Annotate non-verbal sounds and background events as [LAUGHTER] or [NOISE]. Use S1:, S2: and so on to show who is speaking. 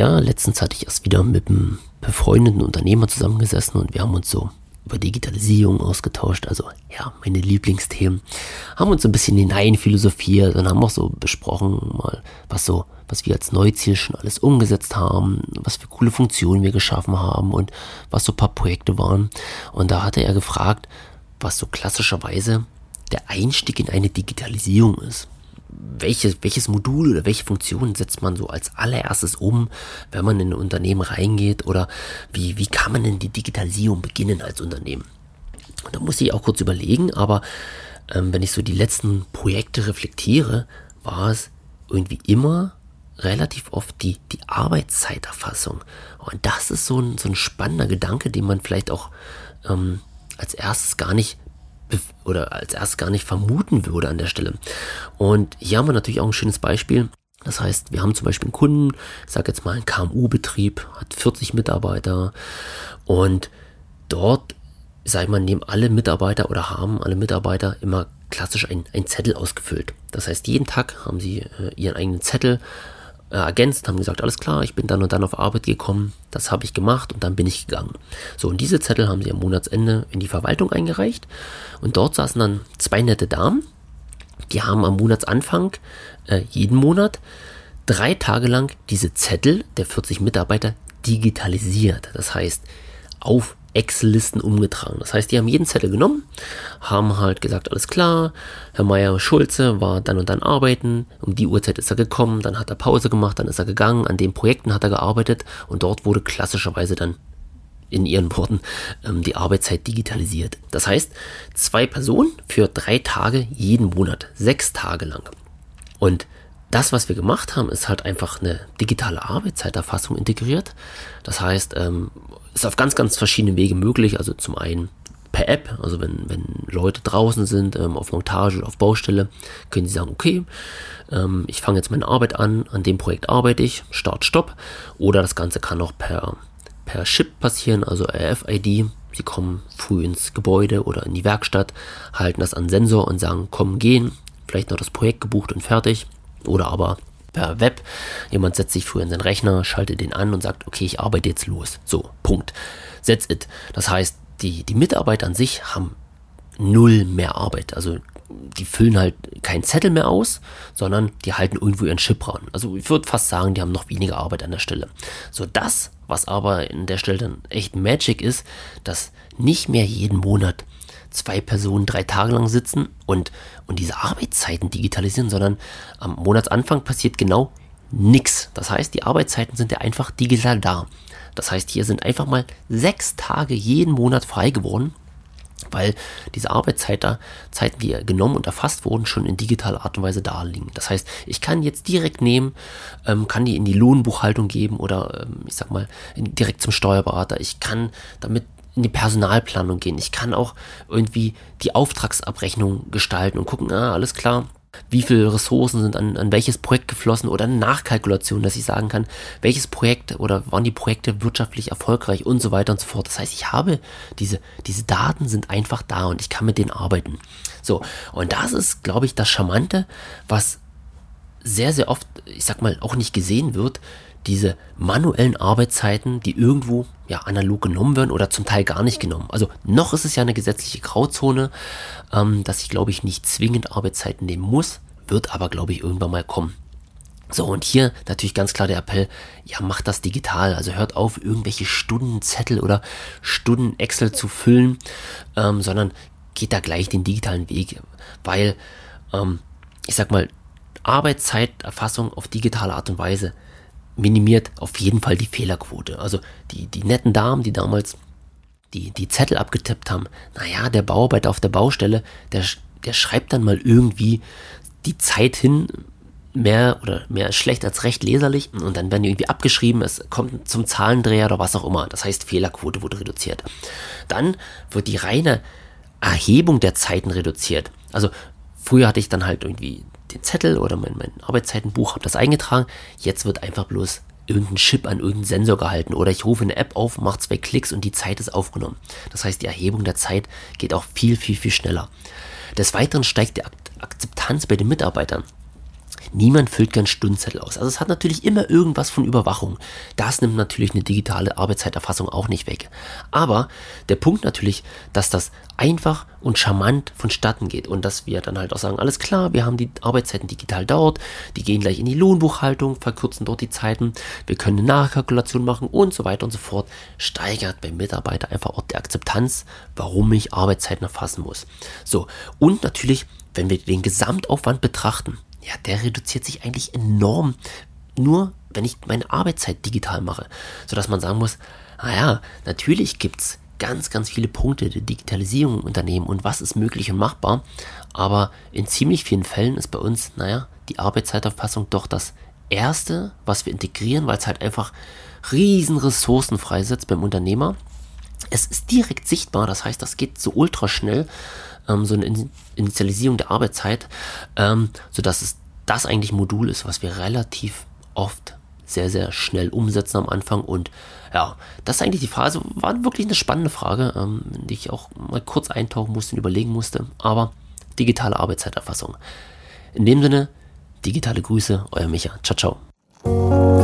S1: Ja, letztens hatte ich erst wieder mit einem befreundeten Unternehmer zusammengesessen und wir haben uns so über Digitalisierung ausgetauscht, also ja, meine Lieblingsthemen, haben uns ein bisschen hinein philosophiert und haben auch so besprochen, mal, was so, was wir als Neuziel schon alles umgesetzt haben, was für coole Funktionen wir geschaffen haben und was so paar Projekte waren. Und da hatte er gefragt, was so klassischerweise der Einstieg in eine Digitalisierung ist welches, welches Modul oder welche Funktion setzt man so als allererstes um, wenn man in ein Unternehmen reingeht oder wie, wie kann man denn die Digitalisierung beginnen als Unternehmen? Da muss ich auch kurz überlegen, aber ähm, wenn ich so die letzten Projekte reflektiere, war es irgendwie immer relativ oft die, die Arbeitszeiterfassung. Und das ist so ein, so ein spannender Gedanke, den man vielleicht auch ähm, als erstes gar nicht oder als erst gar nicht vermuten würde an der Stelle. Und hier haben wir natürlich auch ein schönes Beispiel. Das heißt, wir haben zum Beispiel einen Kunden, ich sage jetzt mal ein KMU-Betrieb, hat 40 Mitarbeiter und dort, sag ich mal, nehmen alle Mitarbeiter oder haben alle Mitarbeiter immer klassisch einen Zettel ausgefüllt. Das heißt, jeden Tag haben sie äh, ihren eigenen Zettel äh, ergänzt, haben gesagt, alles klar, ich bin dann und dann auf Arbeit gekommen, das habe ich gemacht und dann bin ich gegangen. So, und diese Zettel haben sie am Monatsende in die Verwaltung eingereicht und dort saßen dann zwei nette Damen, die haben am Monatsanfang äh, jeden Monat drei Tage lang diese Zettel der 40 Mitarbeiter digitalisiert. Das heißt, auf Excel-Listen umgetragen. Das heißt, die haben jeden Zettel genommen, haben halt gesagt, alles klar, Herr Meier-Schulze war dann und dann arbeiten, um die Uhrzeit ist er gekommen, dann hat er Pause gemacht, dann ist er gegangen, an den Projekten hat er gearbeitet und dort wurde klassischerweise dann in ihren [LAUGHS] Worten ähm, die Arbeitszeit digitalisiert. Das heißt, zwei Personen für drei Tage jeden Monat, sechs Tage lang. Und das, was wir gemacht haben, ist halt einfach eine digitale Arbeitszeiterfassung integriert. Das heißt, ähm, ist auf ganz, ganz verschiedene Wege möglich. Also zum einen per App, also wenn, wenn Leute draußen sind, ähm, auf Montage oder auf Baustelle, können sie sagen, okay, ähm, ich fange jetzt meine Arbeit an, an dem Projekt arbeite ich, Start, Stopp. Oder das Ganze kann auch per, per Chip passieren, also RFID. Sie kommen früh ins Gebäude oder in die Werkstatt, halten das an Sensor und sagen, komm, gehen, vielleicht noch das Projekt gebucht und fertig. Oder aber per Web. Jemand setzt sich früher in seinen Rechner, schaltet den an und sagt, okay, ich arbeite jetzt los. So, Punkt. That's it. Das heißt, die, die Mitarbeiter an sich haben null mehr Arbeit. Also die füllen halt keinen Zettel mehr aus, sondern die halten irgendwo ihren Chip ran. Also ich würde fast sagen, die haben noch weniger Arbeit an der Stelle. So das, was aber in der Stelle dann echt Magic ist, dass nicht mehr jeden Monat zwei Personen drei Tage lang sitzen und, und diese Arbeitszeiten digitalisieren, sondern am Monatsanfang passiert genau nichts. Das heißt, die Arbeitszeiten sind ja einfach digital da. Das heißt, hier sind einfach mal sechs Tage jeden Monat frei geworden, weil diese Arbeitszeiten, die genommen und erfasst wurden, schon in digitaler Art und Weise da liegen. Das heißt, ich kann jetzt direkt nehmen, ähm, kann die in die Lohnbuchhaltung geben oder ähm, ich sag mal direkt zum Steuerberater. Ich kann damit in die Personalplanung gehen. Ich kann auch irgendwie die Auftragsabrechnung gestalten und gucken, ah, alles klar, wie viele Ressourcen sind an, an welches Projekt geflossen oder eine Nachkalkulation, dass ich sagen kann, welches Projekt oder waren die Projekte wirtschaftlich erfolgreich und so weiter und so fort. Das heißt, ich habe diese, diese Daten sind einfach da und ich kann mit denen arbeiten. So, und das ist, glaube ich, das Charmante, was sehr, sehr oft, ich sag mal, auch nicht gesehen wird, diese manuellen Arbeitszeiten, die irgendwo ja analog genommen werden oder zum Teil gar nicht genommen. Also noch ist es ja eine gesetzliche Grauzone, ähm, dass ich glaube ich nicht zwingend Arbeitszeiten nehmen muss, wird aber glaube ich irgendwann mal kommen. So, und hier natürlich ganz klar der Appell, ja, macht das digital. Also hört auf, irgendwelche Stundenzettel oder Stunden Excel zu füllen, ähm, sondern geht da gleich den digitalen Weg. Weil, ähm, ich sag mal, Arbeitszeiterfassung auf digitale Art und Weise minimiert auf jeden Fall die Fehlerquote. Also die, die netten Damen, die damals die, die Zettel abgetippt haben, naja, der Bauarbeiter auf der Baustelle, der, der schreibt dann mal irgendwie die Zeit hin, mehr oder mehr schlecht als recht leserlich und dann werden die irgendwie abgeschrieben, es kommt zum Zahlendreher oder was auch immer. Das heißt, Fehlerquote wurde reduziert. Dann wird die reine Erhebung der Zeiten reduziert. Also früher hatte ich dann halt irgendwie den Zettel oder mein, mein Arbeitszeitenbuch, habe das eingetragen. Jetzt wird einfach bloß irgendein Chip an irgendeinen Sensor gehalten oder ich rufe eine App auf, mache zwei Klicks und die Zeit ist aufgenommen. Das heißt, die Erhebung der Zeit geht auch viel, viel, viel schneller. Des Weiteren steigt die Akzeptanz bei den Mitarbeitern. Niemand füllt gern Stundenzettel aus. Also es hat natürlich immer irgendwas von Überwachung. Das nimmt natürlich eine digitale Arbeitszeiterfassung auch nicht weg. Aber der Punkt natürlich, dass das einfach und charmant vonstatten geht und dass wir dann halt auch sagen, alles klar, wir haben die Arbeitszeiten digital dort, die gehen gleich in die Lohnbuchhaltung, verkürzen dort die Zeiten, wir können eine Nachkalkulation machen und so weiter und so fort, steigert beim Mitarbeiter einfach auch die Akzeptanz, warum ich Arbeitszeiten erfassen muss. So, und natürlich, wenn wir den Gesamtaufwand betrachten, ja, der reduziert sich eigentlich enorm, nur wenn ich meine Arbeitszeit digital mache. Sodass man sagen muss, naja, natürlich gibt es ganz, ganz viele Punkte der Digitalisierung im Unternehmen und was ist möglich und machbar. Aber in ziemlich vielen Fällen ist bei uns, naja, die Arbeitszeiterfassung doch das Erste, was wir integrieren, weil es halt einfach riesen Ressourcen freisetzt beim Unternehmer. Es ist direkt sichtbar, das heißt, das geht so ultra schnell, ähm, so eine Initialisierung der Arbeitszeit, ähm, sodass es das eigentlich Modul ist, was wir relativ oft sehr, sehr schnell umsetzen am Anfang. Und ja, das ist eigentlich die Phase, war wirklich eine spannende Frage, ähm, die ich auch mal kurz eintauchen musste und überlegen musste. Aber digitale Arbeitszeiterfassung. In dem Sinne, digitale Grüße, euer Micha. Ciao, ciao.